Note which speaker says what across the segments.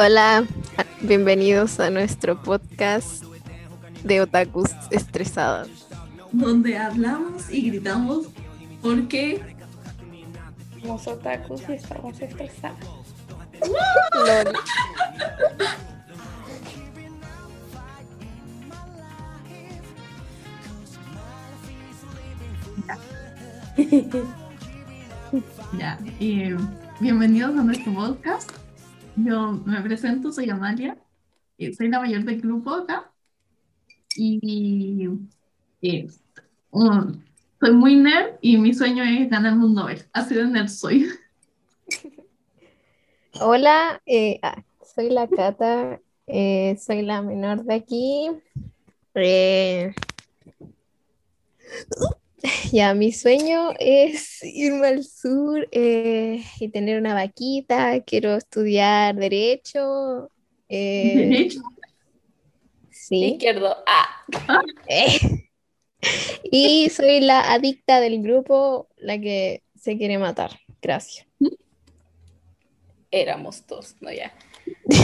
Speaker 1: Hola, bienvenidos a nuestro podcast de otakus estresadas.
Speaker 2: donde hablamos y gritamos porque
Speaker 3: Somos otakus y estamos estresados.
Speaker 2: Ya. eh, bienvenidos a nuestro podcast. Yo me presento, soy Amalia, eh, soy la mayor del grupo acá y eh, um, soy muy nerd y mi sueño es ganarme un Nobel. Así de nerd soy.
Speaker 1: Hola, eh, ah, soy la Cata, soy la menor de aquí. Ya, mi sueño es irme al sur eh, y tener una vaquita. Quiero estudiar derecho. eh,
Speaker 2: Derecho.
Speaker 1: sí.
Speaker 3: Izquierdo. Ah.
Speaker 1: Eh. Y soy la adicta del grupo, la que se quiere matar. Gracias.
Speaker 3: Éramos dos, no ya.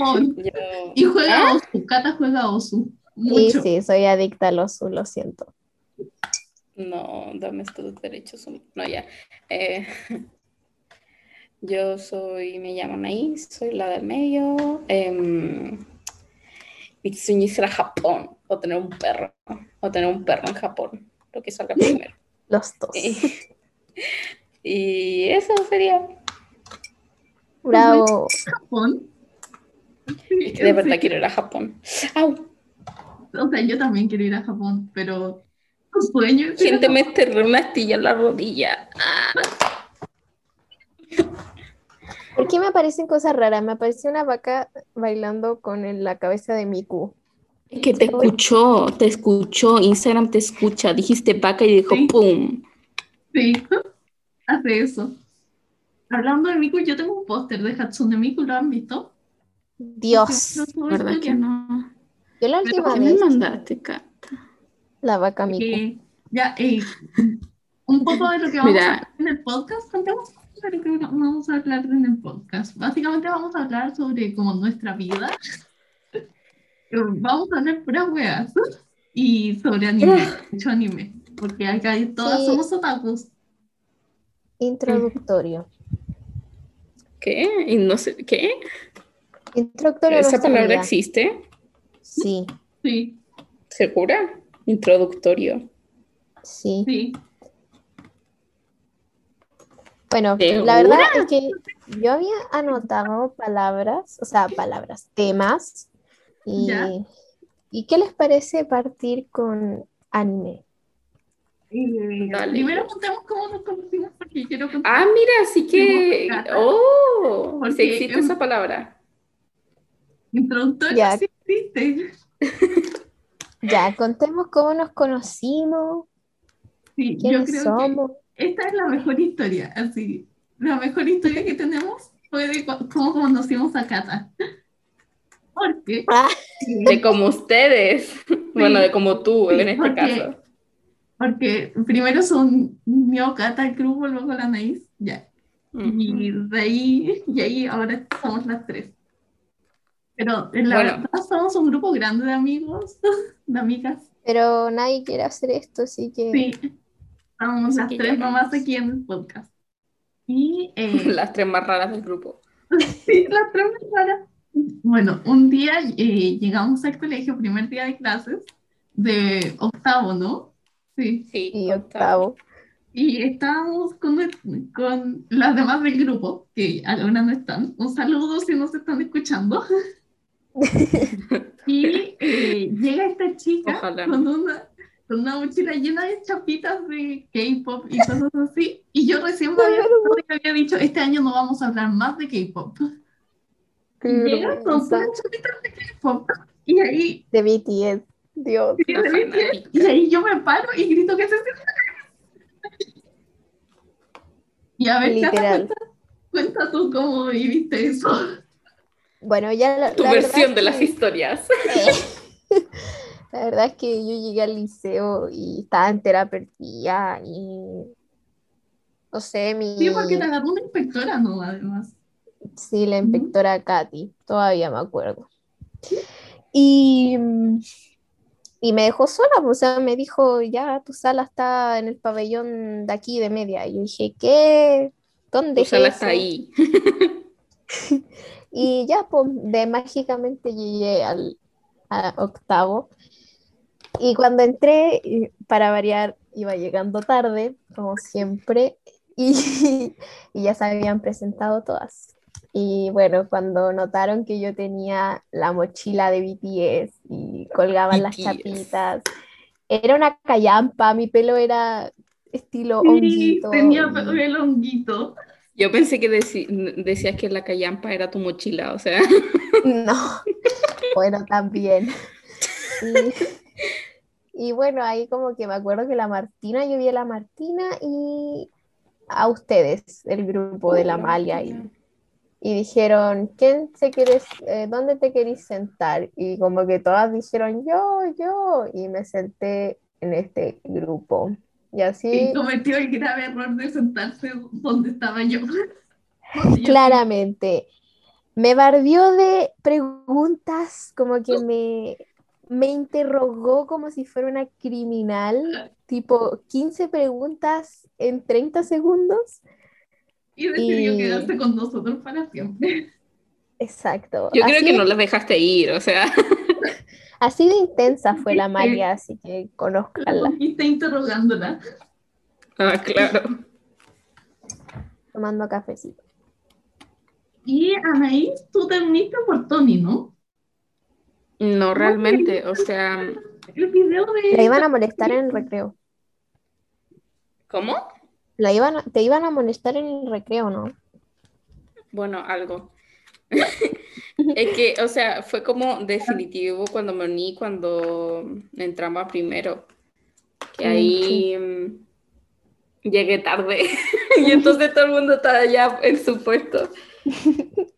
Speaker 2: Vamos.
Speaker 3: Yo...
Speaker 2: Y juega
Speaker 3: ¿Ah?
Speaker 2: Osu, Cata juega Osu. Mucho.
Speaker 1: sí, soy adicta al oso, lo siento.
Speaker 3: No, dame estos derechos. No, ya. Eh, yo soy, me llamo Anaís, soy la del medio. mi sueño es ir a Japón o tener un perro. O tener un perro en Japón. Lo que salga primero.
Speaker 1: Los dos.
Speaker 3: Y, y eso sería.
Speaker 1: Bravo.
Speaker 2: Japón.
Speaker 3: Es que de verdad quiero ir a Japón. Au,
Speaker 2: O sea, yo también quiero ir a Japón, pero sueño
Speaker 3: gente me enterró una astilla en la rodilla.
Speaker 1: ¿Por qué me aparecen cosas raras? Me apareció una vaca bailando con la cabeza de Miku.
Speaker 3: Es que te escuchó, te escuchó, Instagram te escucha, dijiste vaca y dijo
Speaker 2: Sí.
Speaker 3: ¡pum!
Speaker 2: Sí, hace eso. Hablando de Miku, yo tengo un póster de Hatsune Miku, ¿lo han visto?
Speaker 1: Dios.
Speaker 3: ¿Verdad que no?
Speaker 1: Yo la última
Speaker 3: ¿Qué me
Speaker 1: vez,
Speaker 3: mandaste, Cata?
Speaker 1: La vaca Miku.
Speaker 2: ya, eh, un poco de lo que vamos
Speaker 3: Mira.
Speaker 2: a hablar en el podcast, contemos un poco de lo que vamos a hablar en el podcast. Básicamente vamos a hablar sobre como nuestra vida. Vamos a hablar puras weas. Y sobre anime, mucho anime. Porque acá todas
Speaker 1: Sí.
Speaker 2: somos otakus.
Speaker 1: Introductorio.
Speaker 3: ¿Qué? Y no sé, ¿qué?
Speaker 1: Introductorio
Speaker 3: ¿Esa palabra
Speaker 1: vida.
Speaker 3: existe?
Speaker 1: Sí,
Speaker 2: Sí,
Speaker 3: ¿Segura? Introductorio.
Speaker 1: sí.
Speaker 2: sí.
Speaker 1: Bueno,
Speaker 3: ¿Segura?
Speaker 1: la verdad es que yo había anotado palabras, o sea, palabras, temas. Y. ¿y qué les parece partir con anime?
Speaker 2: Eh,
Speaker 3: Dale.
Speaker 2: primero contemos cómo nos conocimos porque quiero contar.
Speaker 3: Ah, mira, así que... ¡Oh!
Speaker 2: Porque
Speaker 3: Sí existe
Speaker 2: em-
Speaker 3: esa palabra.
Speaker 2: Introductorio
Speaker 1: Ya.
Speaker 2: sí existe.
Speaker 1: Ya, contemos cómo nos conocimos,
Speaker 2: Sí, yo
Speaker 1: quiénes
Speaker 2: creo
Speaker 1: somos.
Speaker 2: que esta es la mejor historia, así. La mejor historia que tenemos fue de cómo conocimos a Cata. Porque
Speaker 1: Ah,
Speaker 3: De como ustedes. Bueno, de como tú,
Speaker 2: Sí,
Speaker 3: en este
Speaker 2: porque-
Speaker 3: caso.
Speaker 2: porque primero son mío, Cata, el grupo, luego la Anaís, ya. Y de ahí, y ahí ahora somos las tres. Pero en la
Speaker 3: Bueno.
Speaker 2: verdad somos un grupo grande de amigos, de amigas.
Speaker 1: pero nadie quiere hacer esto, así que
Speaker 2: Sí, estamos
Speaker 3: Así
Speaker 2: las tres
Speaker 3: vamos.
Speaker 2: aquí en el podcast. Y eh,
Speaker 3: Las tres más raras del grupo.
Speaker 2: sí, las tres más raras. Bueno, un día eh, llegamos al colegio, primer día de clases, de octavo, ¿no? Sí.
Speaker 3: Sí,
Speaker 1: y octavo.
Speaker 2: Y estábamos con, con las demás del grupo, que algunas no están. Un saludo si nos están escuchando. Y eh, llega esta chica
Speaker 3: Ojalá.
Speaker 2: con una, con una mochila llena de chapitas de K-pop y cosas así. Y yo recién me había, dicho, este año no vamos a hablar más de K-pop. Llega con chapitas de K-pop. Y ahí,
Speaker 1: De BTS, Dios.
Speaker 2: y ahí yo me paro y grito que se Y a ver,
Speaker 1: Literal.
Speaker 2: cuenta tú cómo viviste eso.
Speaker 1: Bueno, ya la,
Speaker 3: Tu
Speaker 1: la verdad
Speaker 3: versión de las
Speaker 1: que-
Speaker 3: historias.
Speaker 1: La verdad es que yo llegué al liceo y estaba entera perdida y no sé, mi...
Speaker 2: Sí, porque te agarró una inspectora, ¿no? Además.
Speaker 1: Sí, la inspectora Katy, todavía me acuerdo. Y, y me dejó sola, o sea, me dijo, ya tu sala está en el pabellón de aquí de media. Y yo dije, ¿qué? ¿Dónde
Speaker 3: Tu sala está ahí.
Speaker 1: Y ya, pues, de mágicamente llegué al a octavo. Y cuando entré, para variar, iba llegando tarde, como siempre, y, y ya se habían presentado todas. Y bueno, cuando notaron que yo tenía la mochila de BTS y colgaban las chapitas, era una callampa, mi pelo era estilo
Speaker 2: Sí,
Speaker 1: honguito.
Speaker 2: tenía el honguito.
Speaker 3: Yo pensé que decías que la callampa era tu mochila, o sea.
Speaker 1: No, bueno, también. Y, y bueno, ahí como que me acuerdo que la Martina, yo vi a la Martina y a ustedes, el grupo de la Amalia, y, y dijeron, ¿quién se quiere, eh, dónde te querís sentar? Y como que todas dijeron, yo, yo, y me senté en este grupo. Y así,
Speaker 2: Y cometió el grave error de sentarse donde estaba yo. Donde yo-
Speaker 1: claramente, me bardeó de preguntas, como que me, me interrogó como si fuera una criminal, tipo 15 preguntas en 30 segundos.
Speaker 2: Y decidió
Speaker 1: y-
Speaker 2: quedarse con nosotros para siempre.
Speaker 1: Exacto.
Speaker 3: Yo creo que no las dejaste ir, o sea.
Speaker 1: Así de intensa fue la María, así que
Speaker 2: La
Speaker 1: conozcanla.
Speaker 2: conquista interrogándola.
Speaker 3: Ah, claro.
Speaker 1: Tomando cafecito.
Speaker 2: Y Anaís, tú te uniste por Tony, ¿no?
Speaker 3: No realmente, o sea,
Speaker 2: El video de...
Speaker 1: La iban a molestar en el recreo.
Speaker 3: ¿cómo?
Speaker 1: La iban a- te iban a molestar en el recreo, ¿no?
Speaker 3: Bueno, algo. Es que, o sea, fue como definitivo cuando me uní, cuando entramos a primero. Que ahí mm, llegué tarde. Y entonces todo el mundo estaba ya en su puesto.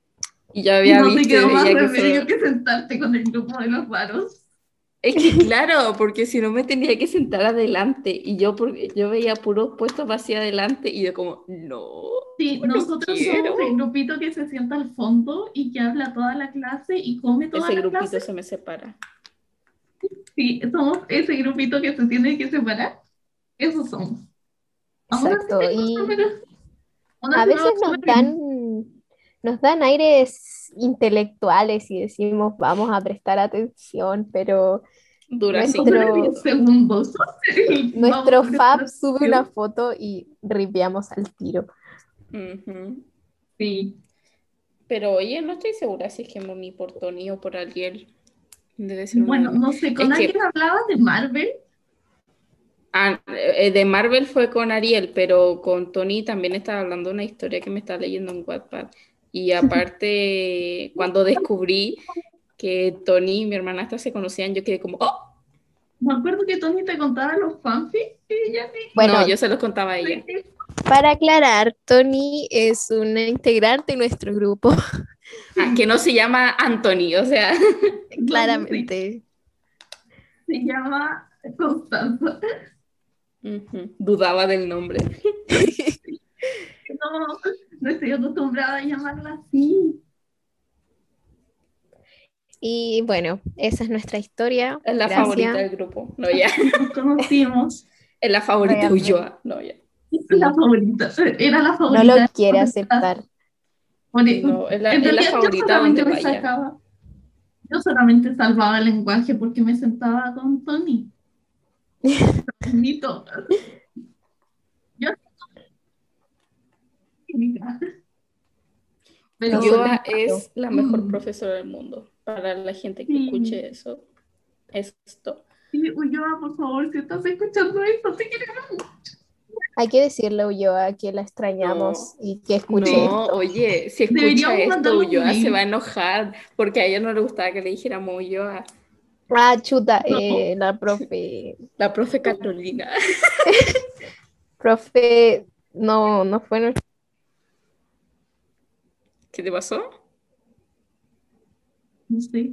Speaker 3: Y ya había
Speaker 2: no te
Speaker 3: visto y
Speaker 2: quedó más
Speaker 3: que
Speaker 2: remedio
Speaker 3: se-
Speaker 2: que sentarte con el grupo de los raros.
Speaker 3: Es que claro, porque si no me tenía que sentar adelante. Y yo, porque yo veía puros puestos hacia adelante y yo como, no.
Speaker 2: Sí,
Speaker 3: No
Speaker 2: nosotros
Speaker 3: quiero.
Speaker 2: somos el grupito que se sienta al fondo y que habla toda la clase y come toda
Speaker 3: Ese
Speaker 2: la
Speaker 3: grupito
Speaker 2: clase.
Speaker 3: se me separa.
Speaker 2: Sí, somos ese grupito que se tiene que separar. Esos somos.
Speaker 1: Exacto. Y a veces nos dan, nos dan aires intelectuales y decimos vamos a prestar atención, pero
Speaker 3: Dura cinco
Speaker 1: Nuestro-
Speaker 3: minutos.
Speaker 2: segundos.
Speaker 1: nuestro Fab sube una foto y ripiamos al tiro.
Speaker 3: Ujú.
Speaker 2: Sí.
Speaker 3: Pero oye, no estoy segura si es que uní por Tony o por Ariel. Debe ser
Speaker 2: Bueno,
Speaker 3: una...
Speaker 2: no sé, con
Speaker 3: Es que-
Speaker 2: alguien hablaba de Marvel.
Speaker 3: Ah, eh, de Marvel fue con Ariel, pero con Tony también estaba hablando una historia que me estaba leyendo en Wattpad. Y aparte, cuando descubrí que Tony y mi hermanastra se conocían, yo quedé como, ¡oh!
Speaker 2: Me acuerdo que Tony te contaba los fanfics que ella
Speaker 1: Bueno,
Speaker 3: No, yo se los contaba a ella.
Speaker 1: para aclarar, Tony es una integrante de nuestro grupo,
Speaker 3: Ah, que no se llama Anthony, o sea,
Speaker 1: claramente.
Speaker 2: Se llama Constanza.
Speaker 3: dudaba del nombre.
Speaker 2: No, no estoy acostumbrada a llamarla así.
Speaker 1: Y bueno, esa es nuestra historia.
Speaker 3: Es la
Speaker 1: Gracias.
Speaker 3: favorita del grupo. No, ya.
Speaker 2: Nos conocimos.
Speaker 3: Es la favorita de. Ulloa. No, ya.
Speaker 2: La favorita. Era la
Speaker 1: No
Speaker 2: favorita.
Speaker 1: lo quiere aceptar.
Speaker 2: Por eso.
Speaker 3: No, es la,
Speaker 2: En
Speaker 3: es la
Speaker 2: realidad, yo solamente me
Speaker 3: vaya.
Speaker 2: sacaba- Yo solamente salvaba el lenguaje porque me sentaba con Tony. Mito. Yo Pero
Speaker 1: No,
Speaker 3: Ulloa es la mejor
Speaker 2: Mm.
Speaker 3: profesora del mundo. Para la gente que
Speaker 2: Sí.
Speaker 3: escuche eso. Esto.
Speaker 2: sí, Ulloa, por favor, si estás escuchando esto, te queremos.
Speaker 1: Hay que decirle a Ulloa que la extrañamos y que escuche
Speaker 3: No,
Speaker 1: esto.
Speaker 3: oye, si escucha
Speaker 2: Deberíamos
Speaker 3: esto, Ulloa se
Speaker 2: mail.
Speaker 3: va a enojar porque a ella no le gustaba que le dijéramos Ulloa.
Speaker 1: Ah, chuta,
Speaker 2: No.
Speaker 1: eh, la profe,
Speaker 3: La profe Carolina.
Speaker 1: profe, no, no fue
Speaker 3: ¿Qué te pasó?
Speaker 2: No sé.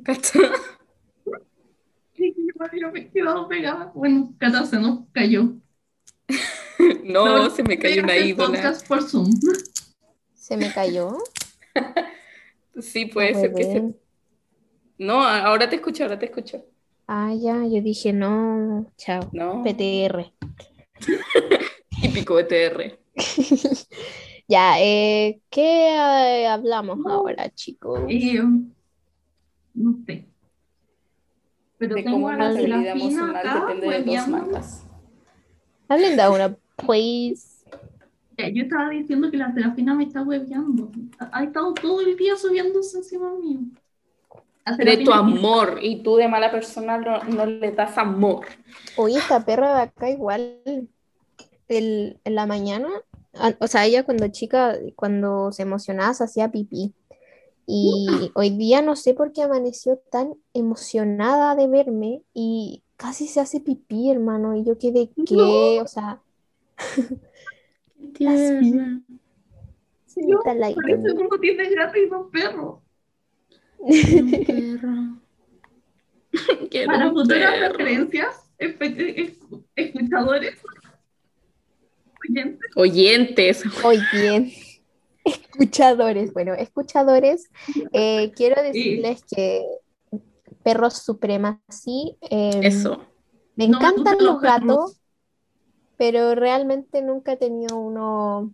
Speaker 2: Sí, yo me había quedado pegada. Bueno, Cata se nos cayó.
Speaker 3: No, se me cayó una ídola.
Speaker 2: podcast por Zoom.
Speaker 1: se me cayó.
Speaker 3: Sí, puede
Speaker 1: No
Speaker 3: ser que se... No, ahora te escucho, ahora te escucho.
Speaker 1: Ah, ya, yo dije, no, chao,
Speaker 3: No.
Speaker 1: PTR.
Speaker 3: Típico ETR.
Speaker 1: Ya, eh, ¿qué eh, hablamos ahora, chicos?
Speaker 2: Eh, no sé. Pero
Speaker 3: De
Speaker 2: tengo
Speaker 3: cómo
Speaker 2: a la Serafina acá
Speaker 3: depende de mangas.
Speaker 1: Hablen de una, please.
Speaker 2: Ya, Yo estaba diciendo que la Serafina me está hueveando. Ha ha estado todo el día subiéndose encima mío.
Speaker 3: De tu amor, y tú de mala persona no, no le das amor.
Speaker 1: Oye, esta perra de acá igual, el- en la mañana, o sea, ella cuando chica, cuando se emocionaba, se hacía pipí. Y hoy día no sé por qué amaneció tan emocionada de verme y casi se hace pipí, hermano. Y yo quedé, ¿qué? O sea,
Speaker 3: Tierna.
Speaker 1: señorita
Speaker 2: Parece
Speaker 1: Lighton.
Speaker 2: que uno tiene gato y no perro.
Speaker 3: Quiero
Speaker 2: Para
Speaker 3: un
Speaker 2: futuras
Speaker 3: perro.
Speaker 2: referencias, escuchadores, oyentes,
Speaker 3: Oyentes.
Speaker 1: Oye, escuchadores, bueno, escuchadores, eh, quiero decirles que Perros Supremacy, eh,
Speaker 3: Eso.
Speaker 1: me
Speaker 2: No
Speaker 1: encantan
Speaker 2: los
Speaker 1: los gatos,
Speaker 2: perros.
Speaker 1: pero realmente nunca he tenido uno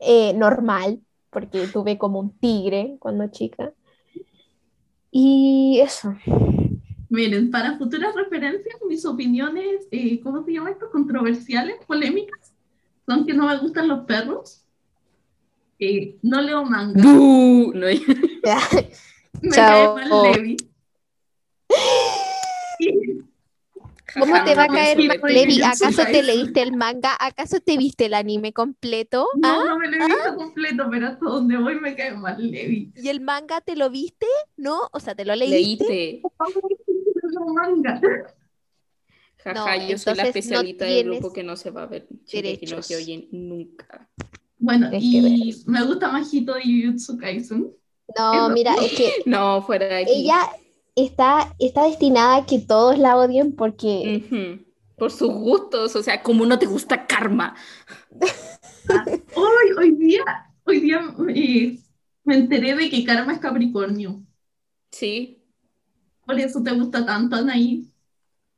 Speaker 1: eh, normal, porque tuve como un tigre cuando chica. Y eso,
Speaker 2: Miren, para futuras referencias, mis opiniones, eh, ¿cómo se llama esto? Controversiales, polémicas, son que no me gustan los perros, eh, no leo manga,
Speaker 3: ¡Bú! No,
Speaker 2: me
Speaker 1: Chao.
Speaker 2: cae mal Levi.
Speaker 1: ¿cómo te va a
Speaker 3: no
Speaker 1: caer mal,
Speaker 3: verte.
Speaker 1: Levi? ¿Acaso te leíste el manga? ¿Acaso te viste el anime completo?
Speaker 2: no,
Speaker 1: ¿Ah?
Speaker 2: no me lo he visto completo, pero hasta donde voy me cae mal Levi.
Speaker 1: ¿Y el manga te lo viste? ¿No? O sea, ¿te lo leíste?
Speaker 3: Leíste.
Speaker 2: No manga.
Speaker 3: Jaja,
Speaker 1: No,
Speaker 3: yo soy la
Speaker 1: no
Speaker 3: especialita del grupo que no se va a ver Shingeki no
Speaker 1: derechos.
Speaker 3: Kyojin nunca.
Speaker 2: Bueno,
Speaker 1: Tienes que
Speaker 2: y me gusta Majito de Jujutsu Kaisen.
Speaker 1: No, mira, es que
Speaker 3: No, fuera de aquí.
Speaker 1: ella está, está destinada a que todos la odien porque.
Speaker 3: Por sus gustos, o sea, como no te gusta Karma.
Speaker 2: Hoy, hoy día, hoy día eh, me enteré de que Karma es Capricornio.
Speaker 3: Sí,
Speaker 2: Por eso te gusta tanto, Anaís.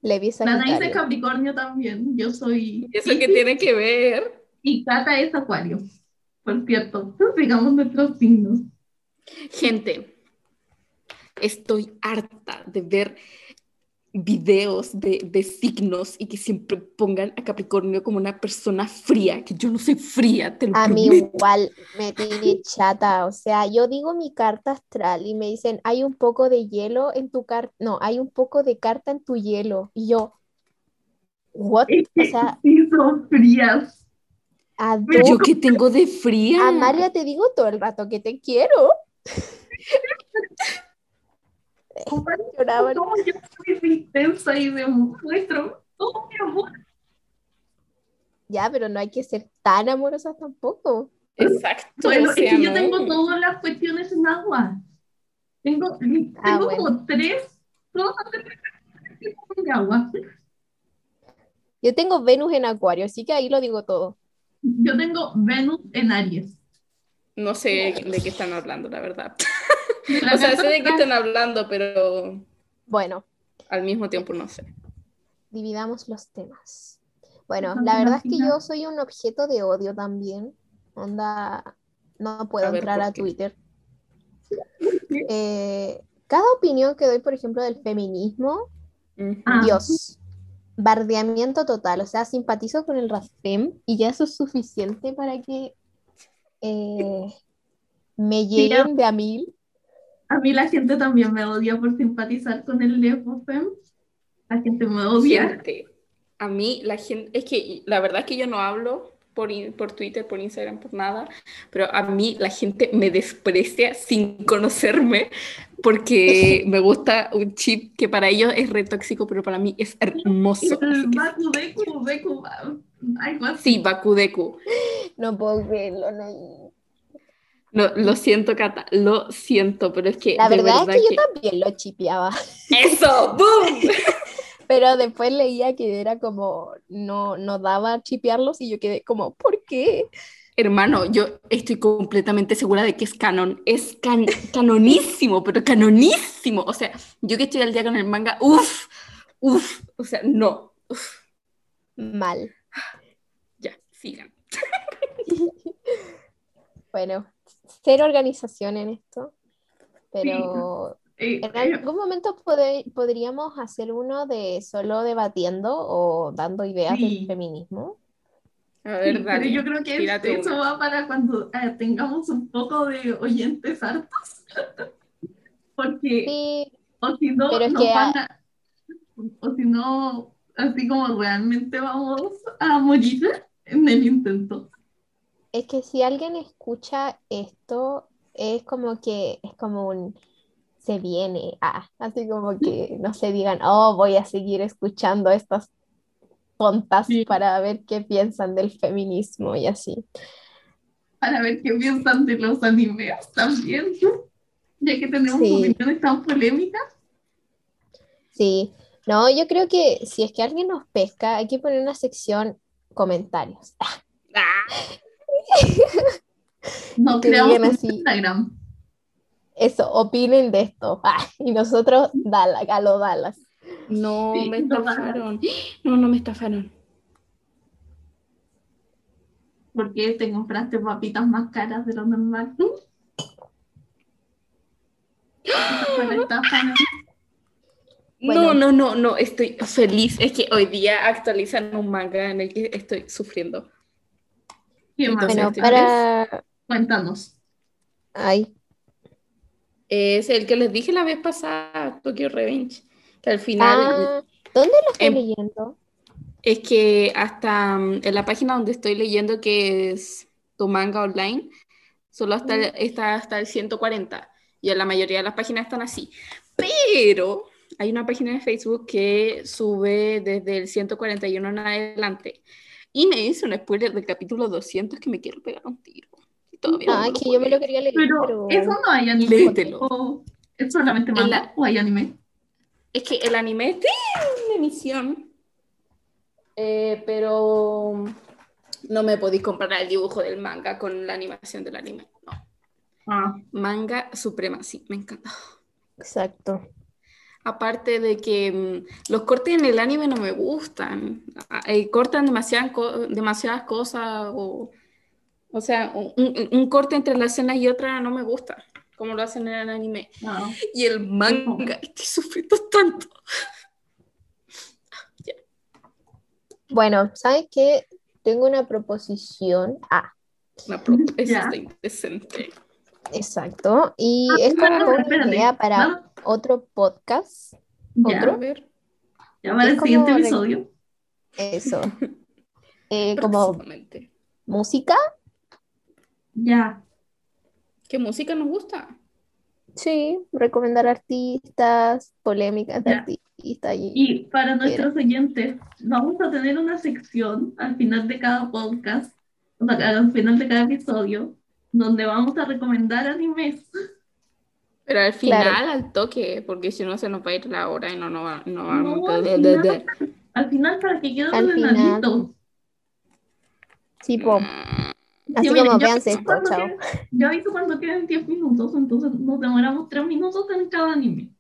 Speaker 1: Levi es
Speaker 2: La Anaís es. Capricornio también. Yo soy.
Speaker 3: ¿eso qué tiene que ver?
Speaker 2: Y Cata es Acuario. Por cierto, sigamos nuestros signos.
Speaker 3: Gente, estoy harta de ver videos de, de signos y que siempre pongan a Capricornio como una persona fría, que yo no soy fría, te lo
Speaker 1: A mí igual me tiene chata, o sea, yo digo mi carta astral y me dicen, hay un poco de hielo en tu carta, no, hay un poco de carta en tu hielo. Y yo, ¿what?
Speaker 2: Es
Speaker 1: O
Speaker 2: que
Speaker 1: sea,
Speaker 2: sí son frías.
Speaker 1: A
Speaker 3: Yo que tengo de fría.
Speaker 1: Amalia, te digo todo el rato que te quiero. Lloraban.
Speaker 2: No, yo soy intensa y demuestro todo mi amor.
Speaker 1: Ya, pero no hay que ser tan amorosas tampoco.
Speaker 3: Exacto,
Speaker 2: Bueno, es que yo tengo todas las cuestiones en agua. Tengo, tengo
Speaker 1: Ah, bueno.
Speaker 2: como tres, todas las de agua.
Speaker 1: Yo tengo Venus en Acuario, así que ahí lo digo todo.
Speaker 2: Yo tengo Venus en Aries.
Speaker 3: No sé de qué están hablando, la verdad.
Speaker 2: La
Speaker 3: O sea, sé de qué están hablando, pero
Speaker 1: Bueno,
Speaker 3: al mismo tiempo no sé.
Speaker 1: dividamos los temas. Bueno, la verdad es que yo soy un objeto de odio también. Onda, no puedo
Speaker 3: A ver,
Speaker 1: entrar
Speaker 3: ¿por
Speaker 1: a
Speaker 3: qué?
Speaker 1: Twitter. Eh, cada opinión que doy, por ejemplo, del feminismo.
Speaker 2: Ah.
Speaker 1: Dios, bardeamiento total. O sea, simpatizo con el RAFEM y ya eso es suficiente para que eh, me lleguen de a mil.
Speaker 2: A mí la gente también me odia por simpatizar con el Lefofem. La gente me odia.
Speaker 3: Gente, a mí la gente, es que la verdad es que yo no hablo por, por Twitter, por Instagram, por nada, pero a mí la gente me desprecia sin conocerme porque me gusta un chip que para ellos es re tóxico, pero para mí es hermoso.
Speaker 2: El Deku,
Speaker 3: sí, Bakudeku.
Speaker 1: No puedo creerlo, no.
Speaker 3: Lo, lo siento, Cata, lo siento, pero es que
Speaker 1: La verdad es que yo también lo chipeaba.
Speaker 3: ¡Eso! ¡Boom!
Speaker 1: Pero después leía que era como, no, no daba chipearlos y yo quedé como, ¿por qué?
Speaker 3: Hermano, yo estoy completamente segura de que es canon. Es can- canonísimo, pero canonísimo. O sea, yo que estoy al día con el manga, uff, uff. O sea, no. Uf,
Speaker 1: Mal.
Speaker 3: ya, sigan.
Speaker 1: Bueno, cero organización en esto, pero en
Speaker 2: eh,
Speaker 1: algún momento pode- podríamos hacer uno de solo debatiendo o dando ideas
Speaker 2: Sí.
Speaker 1: del feminismo.
Speaker 3: A
Speaker 2: sí,
Speaker 3: ver,
Speaker 2: pero
Speaker 3: dale.
Speaker 2: yo creo que
Speaker 3: tírate
Speaker 2: eso
Speaker 3: una.
Speaker 2: va para cuando eh, tengamos un poco de oyentes hartos. Porque,
Speaker 1: Sí,
Speaker 2: o si no,
Speaker 1: pero es
Speaker 2: nos
Speaker 1: que
Speaker 2: van a- o si no, así como realmente vamos a morir en el intento.
Speaker 1: es que si alguien escucha esto, es como que es como un se viene, ah, así como que no se digan, oh, voy a seguir escuchando estas tontas
Speaker 2: Sí.
Speaker 1: para ver qué piensan del feminismo y así.
Speaker 2: Para ver qué piensan de los animes también. Ya que tenemos
Speaker 1: Sí.
Speaker 2: opiniones tan polémicas.
Speaker 1: Sí, no, yo creo que si es que alguien nos pesca, hay que poner una sección comentarios.
Speaker 3: Ah,
Speaker 2: No creamos
Speaker 1: así.
Speaker 2: Instagram.
Speaker 1: Eso, opinen de esto. Ah, y nosotros, dala, a lo Dallas.
Speaker 3: no,
Speaker 2: Sí,
Speaker 3: me estafaron. No, no me estafaron.
Speaker 2: ¿Por qué te compraste papitas más caras de lo normal? ¿no?
Speaker 1: Bueno.
Speaker 3: No, no, no, no, estoy feliz. Es que hoy día actualizan un manga en el que estoy sufriendo.
Speaker 2: ¿Qué más?
Speaker 1: Bueno,
Speaker 3: ¿te
Speaker 1: para...
Speaker 2: Cuéntanos.
Speaker 1: Ay,
Speaker 3: Es el que les dije la vez pasada, Tokyo Revenge. Que al final
Speaker 1: ah, ¿dónde lo estoy
Speaker 3: Em-
Speaker 1: leyendo?
Speaker 3: es que hasta mm, en la página donde estoy leyendo, que es tu manga online, solo hasta, el- está hasta el 140. Y en la mayoría de las páginas están así. Pero hay una página de Facebook que sube desde el 141 en adelante. Y me hizo un spoiler del capítulo 200 que me quiero pegar un tiro. Y todavía no
Speaker 1: Ah, es que yo me lo quería leer,
Speaker 2: Pero,
Speaker 1: pero...
Speaker 2: ¿eso no hay anime?
Speaker 3: Léetelo.
Speaker 2: ¿O ¿Es solamente manga
Speaker 3: la-
Speaker 2: o hay anime?
Speaker 3: Es que el anime en emisión, eh, pero no me podéis comparar el dibujo del manga con la animación del anime. No.
Speaker 2: Ah,
Speaker 3: Manga suprema, sí, me encanta.
Speaker 1: Exacto.
Speaker 3: Aparte de que mm, los cortes en el anime no me gustan. Ah, eh, cortan demasiadas, demasiadas cosas o, o sea, un, un- un corte entre la escena y otra no me gusta, como lo hacen en el anime. Y el manga, estoy sufriendo tanto.
Speaker 1: Bueno, ¿sabes qué? Tengo una proposición. Ah,
Speaker 3: La propuesta
Speaker 2: Ya.
Speaker 3: está indecente.
Speaker 1: exacto. Y
Speaker 2: Ah, espérate,
Speaker 1: fue una idea para otro podcast.
Speaker 2: Ya,
Speaker 1: ¿Otro?
Speaker 3: A ver,
Speaker 2: ya para
Speaker 1: Es
Speaker 2: el siguiente
Speaker 1: como
Speaker 2: episodio.
Speaker 1: Eso. Eh, como música.
Speaker 2: Ya.
Speaker 3: ¿Qué música nos gusta?
Speaker 1: Sí, recomendar artistas, polémicas de
Speaker 2: Ya.
Speaker 1: artistas y
Speaker 2: Y para nuestros oyentes, vamos a tener una sección al final de cada podcast, o sea, al final de cada episodio, donde vamos a recomendar animes.
Speaker 3: Pero al final,
Speaker 1: Claro.
Speaker 3: al toque, porque si no se nos va a ir la hora y no nos va, no
Speaker 2: No,
Speaker 3: vamos a...
Speaker 2: al final. Al final, para que quede
Speaker 1: Al final.
Speaker 2: ordenadito.
Speaker 1: sí, po.
Speaker 3: Mm,
Speaker 1: Así
Speaker 2: Sí, miren,
Speaker 1: como
Speaker 2: yo
Speaker 1: véanse
Speaker 2: aviso
Speaker 1: esto,
Speaker 2: cuando
Speaker 1: chao.
Speaker 2: queden- Yo aviso cuando queden 10 minutos, entonces nos demoramos 3 minutos en cada anime.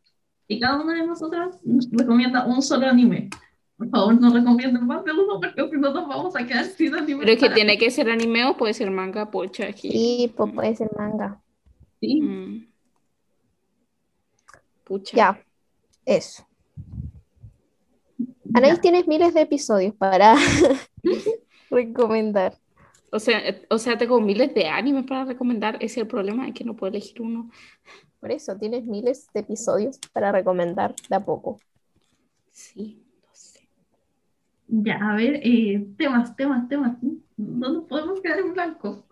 Speaker 2: Y cada una de nosotras recomienda un solo anime. Por favor, no recomienden más de uno, porque si no nos vamos a quedar sin anime.
Speaker 3: Pero es que tiene que ser anime o puede ser manga, pocha. aquí.
Speaker 1: Sí, pues puede ser manga.
Speaker 2: Sí.
Speaker 3: Mm. Pucha.
Speaker 1: Ya, eso. Anaís,
Speaker 2: Ya.
Speaker 1: tienes miles de episodios para recomendar.
Speaker 3: O sea, eh, o sea, tengo miles de animes para recomendar. Ese es el problema, es que no puedo elegir uno.
Speaker 1: Por eso, tienes miles de episodios para recomendar de a poco.
Speaker 3: Sí, no sé.
Speaker 2: Ya, a ver, eh, temas, temas, temas. No nos podemos quedar en blanco.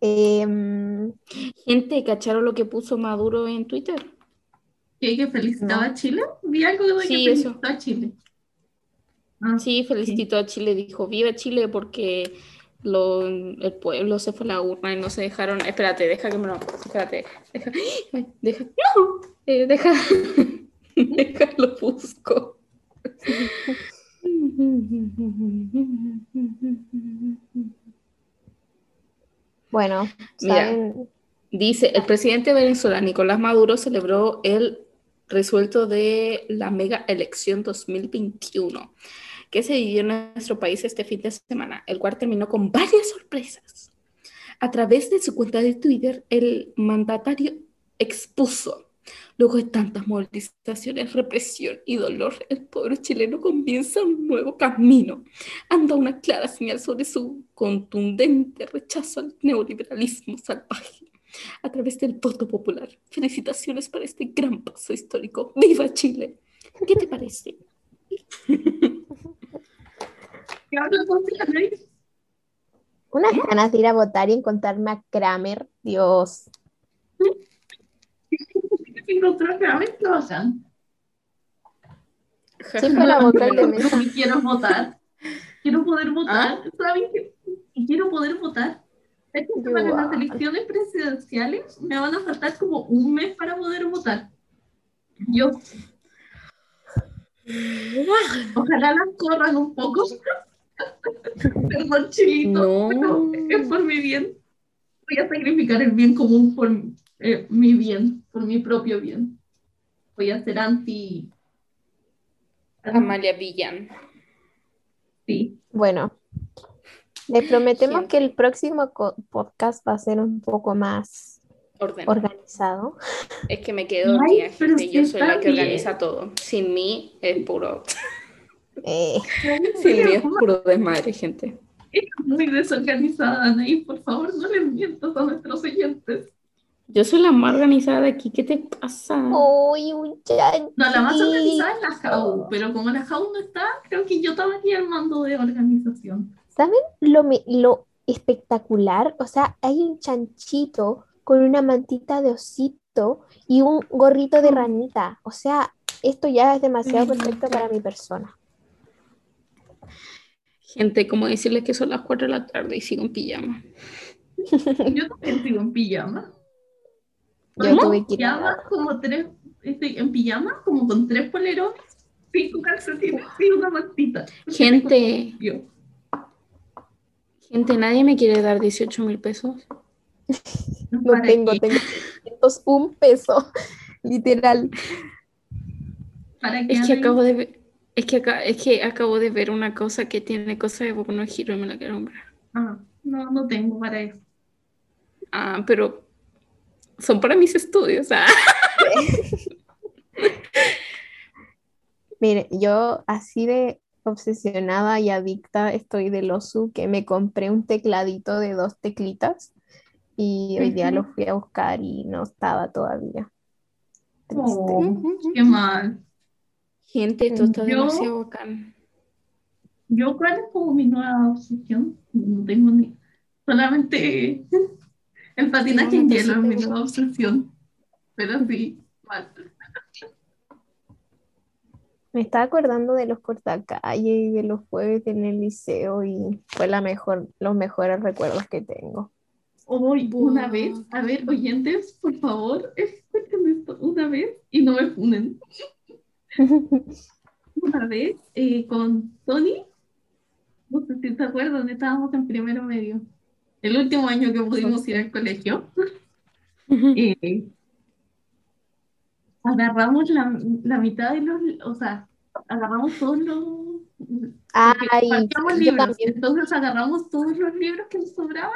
Speaker 1: Em,
Speaker 3: Gente, ¿cacharon lo que puso Maduro en Twitter?
Speaker 2: ¿Que, que felicitaba
Speaker 1: No.
Speaker 2: a Chile? Vi algo de
Speaker 3: Sí,
Speaker 2: que
Speaker 3: eso.
Speaker 2: felicitaba a Chile. Ah,
Speaker 3: Sí, felicitó a Chile, dijo, viva Chile porque lo- el pueblo se fue a la urna y no se dejaron. Espérate, deja que me lo. Espérate, deja. ¡No! Eh, deja. deja lo busco.
Speaker 1: Bueno.
Speaker 3: Dice, el presidente venezolano Nicolás Maduro celebró el resuelto de la mega elección 2021 que se vivió en nuestro país este fin de semana, el cual terminó con varias sorpresas. A través de su cuenta de Twitter, el mandatario expuso, luego de tantas movilizaciones, represión y dolor, el pueblo chileno comienza un nuevo camino. Anda una clara señal sobre su contundente rechazo al neoliberalismo salvaje a través del voto popular. Felicitaciones para este gran paso histórico. ¡Viva Chile! ¿Qué te parece?
Speaker 2: ¿Qué habla con Beatriz?
Speaker 1: Unas ganas de ir a votar y encontrarme a Kramer, Dios.
Speaker 2: Encontró a mí qué bacán.
Speaker 1: Sí, para votar de mesa.
Speaker 2: quiero votar. Quiero poder votar.
Speaker 3: ¿Ah?
Speaker 2: ¿Saben qué? Quiero poder votar. Es que para las elecciones presidenciales me van a faltar como un mes para poder votar. Yo. Ojalá las corran un poco. Perdón, chilito.
Speaker 3: No.
Speaker 2: pero es por mi bien. Voy a sacrificar el bien común por eh, mi bien, por mi propio bien. Voy a ser anti.
Speaker 3: Amalia Villan.
Speaker 2: Sí.
Speaker 1: Bueno, les prometemos que el próximo podcast va a ser un poco más organizado.
Speaker 3: Es que me quedo
Speaker 2: Ay,
Speaker 3: gente. Yo soy la que
Speaker 2: bien.
Speaker 3: organiza todo. Sin mí es puro.
Speaker 1: Eh,
Speaker 3: mí es puro desmadre, gente.
Speaker 2: Es muy desorganizada, Anaí. Por favor, no le mientas a nuestros oyentes.
Speaker 3: Yo soy la más organizada de aquí. ¿Qué te pasa?
Speaker 1: ¡Uy, un chanchito!
Speaker 2: No, la más organizada es la JAU, pero como la JAU no está, creo que yo tomaría el mando de organización.
Speaker 1: ¿Saben lo, me- lo espectacular? O sea, hay un chanchito con una mantita de osito y un gorrito de ranita. O sea, esto ya es demasiado perfecto para mi persona.
Speaker 3: Gente, ¿cómo decirles que son las 4 de la tarde y sigo en pijama?
Speaker 2: Yo también sigo en pijama.
Speaker 1: Yo
Speaker 2: ¿Cómo?
Speaker 1: tuve que ir
Speaker 2: Pijama, como tres, estoy en pijama, como con tres polerones, cinco calcetines y una mantita.
Speaker 3: Gente. Gente, nadie me quiere dar 18 mil pesos.
Speaker 1: No
Speaker 2: ¿Para
Speaker 1: tengo,
Speaker 2: qué?
Speaker 1: tengo 501 peso, literal.
Speaker 2: ¿Para qué,
Speaker 3: Es que acabo de ver, es que, acá, es que acabo de ver una cosa que tiene cosa de Boku no Hero y me la quiero comprar.
Speaker 2: Ah, no, no tengo para eso.
Speaker 3: Ah, pero son para mis estudios. Ah.
Speaker 1: Mire, yo así de obsesionada y adicta estoy del Osu que me compré un tecladito de dos teclitas y hoy día lo fui a buscar y no estaba todavía.
Speaker 2: Oh, qué mal.
Speaker 3: Gente, esto está
Speaker 2: Yo-
Speaker 3: demasiado bacán.
Speaker 2: Yo, ¿cuál es como mi nueva obsesión? No tengo ni. Solamente el patinaje en
Speaker 3: Solamente
Speaker 2: hielo es mi
Speaker 3: sí.
Speaker 2: nueva obsesión. Pero sí, mal.
Speaker 1: Me estaba acordando de los cortacalles y de los jueves en el liceo y fue la mejor, los mejores recuerdos que tengo.
Speaker 2: Hoy, una vez, a ver, oyentes, por favor, escuchen esto una vez y no me funen. Una vez eh, con Tony, no sé si se acuerdan, estábamos en primero medio. El último año que pudimos ir al colegio. eh, agarramos la, la mitad de los, o sea, agarramos todos los,
Speaker 1: Ay,
Speaker 2: libros, entonces agarramos todos los libros que nos sobraban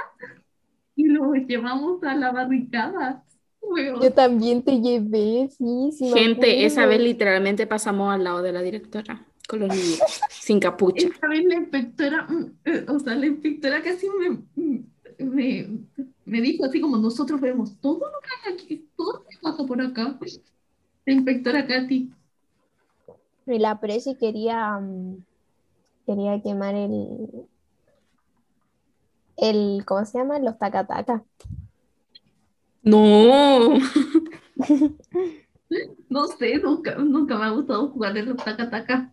Speaker 2: y los llevamos a la barricada. Weón.
Speaker 1: Yo también te llevé, sí, sí, me
Speaker 3: Gente, esa vez literalmente pasamos al lado de la directora con los libros, sin capucha.
Speaker 2: Esta vez la inspectora, mm, eh, o sea, la inspectora casi me, me, me dijo así como nosotros vemos todo lo que hay aquí, todo lo que pasa por acá. La inspectora Katy.
Speaker 1: Y la Presi quería, mm, quería quemar el, el, ¿cómo se llama? Los tacataca.
Speaker 3: No,
Speaker 2: No sé, nunca, nunca me ha gustado jugar en los taca-taca.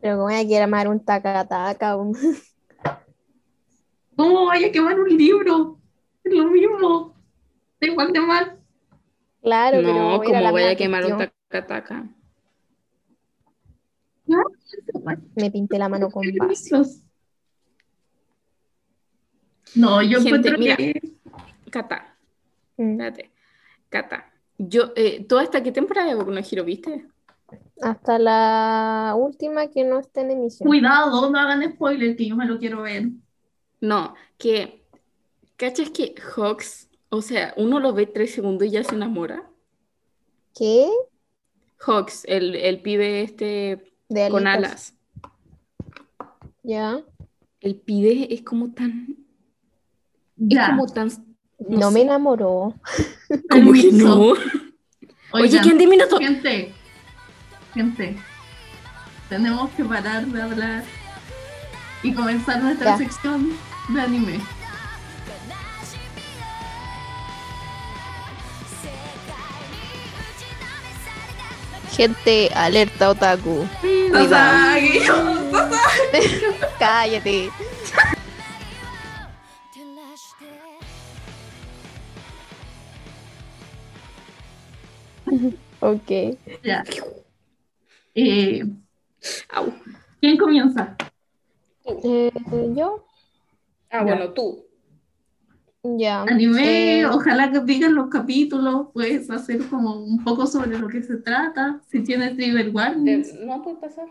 Speaker 1: Pero como ella quiere quemar un tacataca, un...
Speaker 2: ¿Cómo vaya a quemar un libro? Es lo mismo. Da igual de mal.
Speaker 1: Claro, pero
Speaker 3: no,
Speaker 1: era la
Speaker 3: como vaya a quemar un taca-taca.
Speaker 1: Me pinté la mano con.
Speaker 2: Libros. No, yo
Speaker 3: Gente,
Speaker 2: encuentro
Speaker 3: mira.
Speaker 2: que...
Speaker 3: Cata,
Speaker 1: Mm.
Speaker 3: espérate. Cata, yo, eh, ¿toda esta qué temporada de Boku no Hero viste?
Speaker 1: Hasta la última que no está en emisión.
Speaker 2: Cuidado, no hagan spoiler, que yo me lo quiero ver.
Speaker 3: No, que, ¿cachas que Hawks, o sea, uno lo ve tres segundos y ya se enamora?
Speaker 1: ¿Qué?
Speaker 3: Hawks, el, el pibe este
Speaker 1: De
Speaker 3: con alas.
Speaker 1: Ya.
Speaker 3: El pibe es como tan, es como tan,
Speaker 1: No,
Speaker 3: no
Speaker 1: me
Speaker 3: sé.
Speaker 1: enamoró.
Speaker 3: como que no. Oye, ¿quién minuto?
Speaker 2: Gente, gente, tenemos que parar de hablar y comenzar nuestra
Speaker 1: Ya.
Speaker 2: sección de anime.
Speaker 1: Gente, alerta otaku.
Speaker 2: Sasagi.
Speaker 1: Cállate. Ok.
Speaker 2: Ya. Eh,
Speaker 3: Au.
Speaker 2: ¿Quién comienza?
Speaker 1: Eh, yo,
Speaker 3: Ah,
Speaker 2: Ya.
Speaker 3: bueno, tú.
Speaker 1: ya.
Speaker 2: Anime,
Speaker 1: Eh,
Speaker 2: ojalá que digan los capítulos, puedes hacer como un poco sobre lo que se trata, si tienes trigger warnings.
Speaker 3: Eh, no puede pasar.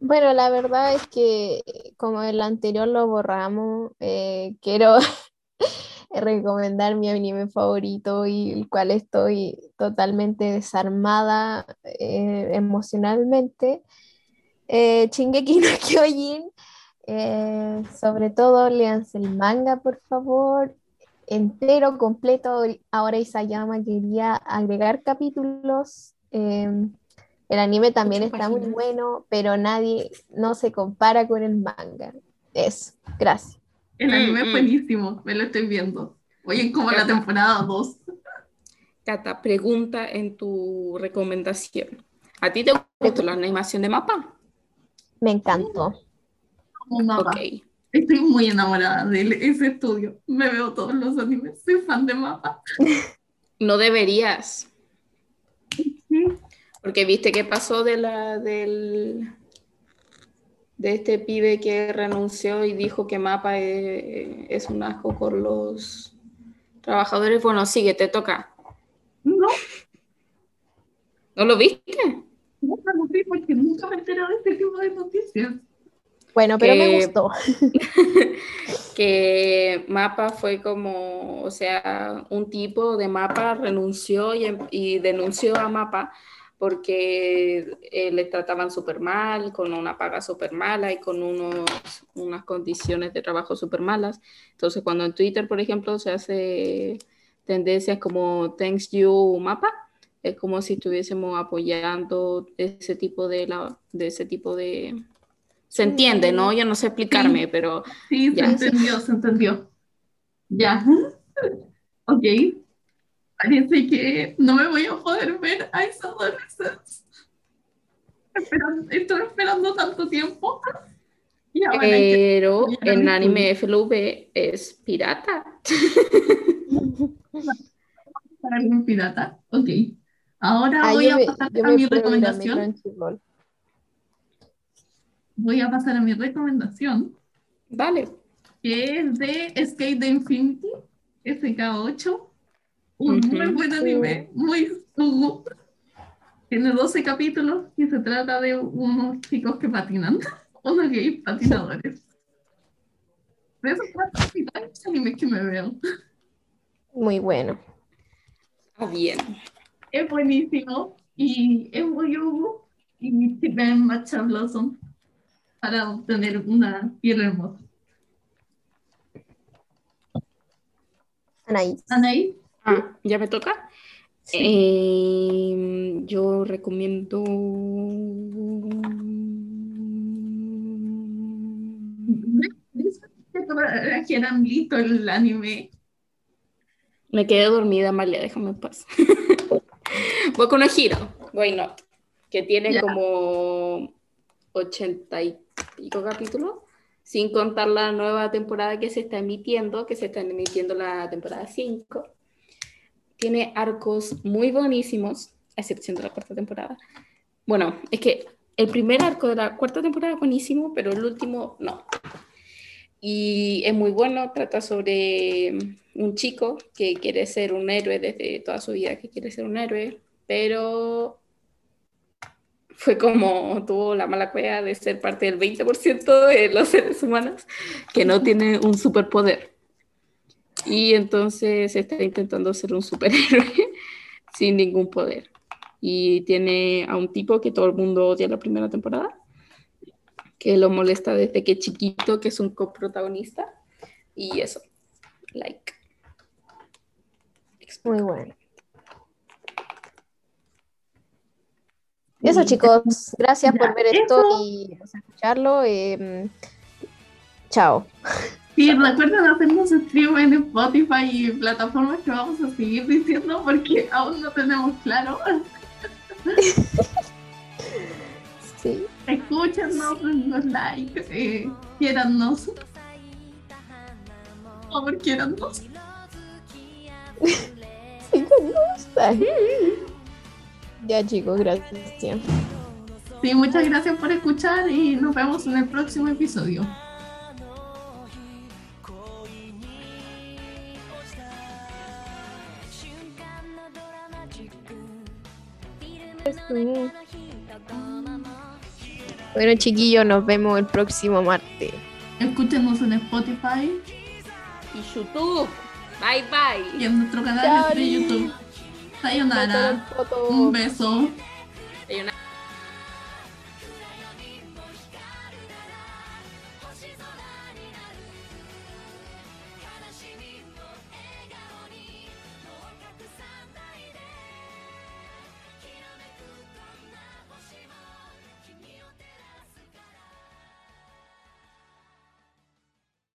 Speaker 1: Bueno, la verdad es que como el anterior lo borramos, eh, quiero recomendar mi anime favorito y el cual estoy totalmente desarmada eh, emocionalmente. Eh, Shingeki no Kyojin. Eh, sobre todo, léanse el manga, por favor. Entero, completo. Ahora Isayama quería agregar capítulos. em, el anime también está muy bueno, pero nadie no se compara con el manga. Eso, gracias.
Speaker 2: El
Speaker 3: Mm,
Speaker 2: anime es
Speaker 3: mm.
Speaker 2: buenísimo, me lo estoy viendo. Voy en como la temporada 2.
Speaker 3: Cata, pregunta en tu recomendación. ¿A ti te gustó la animación de mapa?
Speaker 1: Me encantó.
Speaker 2: Mapa.
Speaker 3: Ok.
Speaker 2: Estoy muy enamorada de ese estudio. Me veo todos los animes. Soy fan de mapa.
Speaker 3: No deberías, porque viste qué pasó de la del de este pibe que renunció y dijo que Mapa es, es un asco con los trabajadores. Bueno, sigue, te toca.
Speaker 2: No,
Speaker 3: ¿No lo viste?
Speaker 2: nunca lo vi porque nunca me entero de este tipo de noticias.
Speaker 1: Bueno, pero me
Speaker 3: Eh,
Speaker 1: gustó.
Speaker 3: que Mapa fue como, o sea, un tipo de Mapa renunció y, em- y denunció a Mapa porque eh, le trataban súper mal, con una paga súper mala y con unos, unas condiciones de trabajo súper malas. Entonces, cuando en Twitter, por ejemplo, se hace tendencias como Thanks You Mapa, es como si estuviésemos apoyando ese tipo de, la, de ese tipo de... Se entiende, ¿no? Yo no sé explicarme, pero
Speaker 2: Sí, se
Speaker 3: Ya.
Speaker 2: entendió, se entendió. Ya. Ok. Parece que no me voy a poder ver a Adolescence. Esperando- Estoy esperando tanto tiempo. Y ahora hay que-
Speaker 3: Pero
Speaker 2: me
Speaker 3: anime FLV es pirata.
Speaker 2: para algún pirata. Ok. Ahora
Speaker 1: Ah,
Speaker 2: voy a pasar a
Speaker 1: me
Speaker 2: mi
Speaker 1: a
Speaker 2: recomendación. Voy a pasar a mi recomendación,
Speaker 3: Vale.
Speaker 2: que es de Escape the Infinity, SK8. Un muy buen anime, muy sugu. Tiene 12 capítulos y se trata de unos chicos que patinan, unos gays patinadores. De eso trata los animes que me veo.
Speaker 1: Muy bueno.
Speaker 3: Ah, bien.
Speaker 2: Es buenísimo y es muy Ubu y se ven Matcha Blossom para obtener una piel hermosa.
Speaker 1: Anaís.
Speaker 2: Anaí,
Speaker 3: Ah, ¿ya me toca? Eh, yo recomiendo.
Speaker 2: listo el anime.
Speaker 3: Me quedé dormida, Amalia, déjame en paz. Voy con un giro, why not? Que tiene
Speaker 2: Ya.
Speaker 3: como 80 y pico capítulos, sin contar la nueva temporada que se está emitiendo, que se está emitiendo la temporada 5. Tiene arcos muy buenísimos, a excepción de la cuarta temporada. Bueno, es que el primer arco de la cuarta temporada es buenísimo, pero el último no. y es muy bueno, trata sobre un chico que quiere ser un héroe desde toda su vida, que quiere ser un héroe, pero fue como tuvo la mala cueva de ser parte del 20% de los seres humanos que no tiene un superpoder. Y entonces está intentando ser un superhéroe sin ningún poder. Y tiene a un tipo que todo el mundo odia la primera temporada, que lo molesta desde que chiquito, que es un coprotagonista. Y eso, like.
Speaker 1: Muy bueno. Eso chicos, gracias por ver esto y escucharlo. Em, chao.
Speaker 2: Sí, recuerden hacernos stream en Spotify y plataformas que vamos a seguir diciendo porque aún no tenemos claro.
Speaker 1: Sí.
Speaker 2: Escúchenos, denos like, eh, quiérannos. Por favor, quiérannos.
Speaker 1: Síganos. Ya chicos, gracias.
Speaker 2: Sí, muchas gracias por escuchar y nos vemos en el próximo episodio.
Speaker 1: Bueno chiquillos, nos vemos el próximo martes.
Speaker 2: Escúchenos en Spotify
Speaker 3: y YouTube. Bye bye.
Speaker 2: Y en nuestro canal de YouTube. Sayonara. Un beso.
Speaker 3: Sayonara.